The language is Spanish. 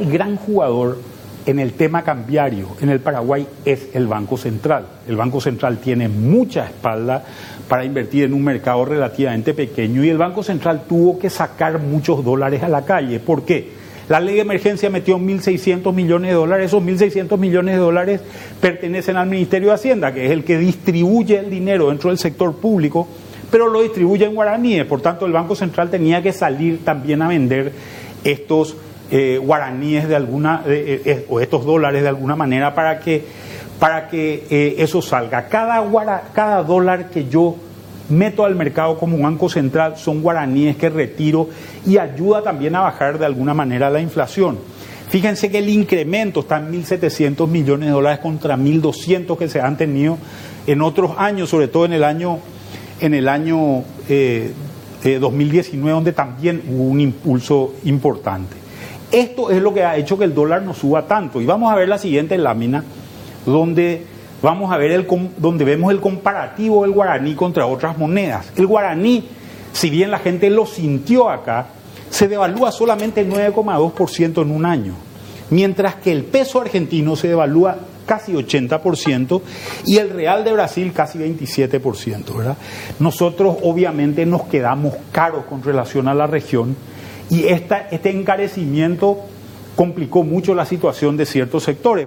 El gran jugador en el tema cambiario en el Paraguay es el Banco Central. El Banco Central tiene mucha espalda para invertir en un mercado relativamente pequeño y el Banco Central tuvo que sacar muchos dólares a la calle. ¿Por qué? La ley de emergencia metió 1.600 millones de dólares. Esos 1.600 millones de dólares pertenecen al Ministerio de Hacienda, que es el que distribuye el dinero dentro del sector público, pero lo distribuye en guaraníes. Por tanto, el Banco Central tenía que salir también a vender estos eh, guaraníes de alguna, eh, eh, o estos dólares de alguna manera para que, para que eso salga. Cada, cada dólar que yo meto al mercado como banco central son guaraníes que retiro y ayuda también a bajar de alguna manera la inflación. Fíjense que el incremento está en 1.700 millones de dólares contra 1.200 que se han tenido en otros años, sobre todo en el año, en el año 2019, donde también hubo un impulso importante. Esto es lo que ha hecho que el dólar no suba tanto. Y vamos a ver la siguiente lámina, donde vamos a ver el, donde vemos el comparativo del guaraní contra otras monedas. El guaraní, si bien la gente lo sintió acá, se devalúa solamente 9,2% en un año, mientras que el peso argentino se devalúa casi 80% y el real de Brasil casi 27%, ¿verdad? Nosotros obviamente nos quedamos caros con relación a la región y este encarecimiento complicó mucho la situación de ciertos sectores.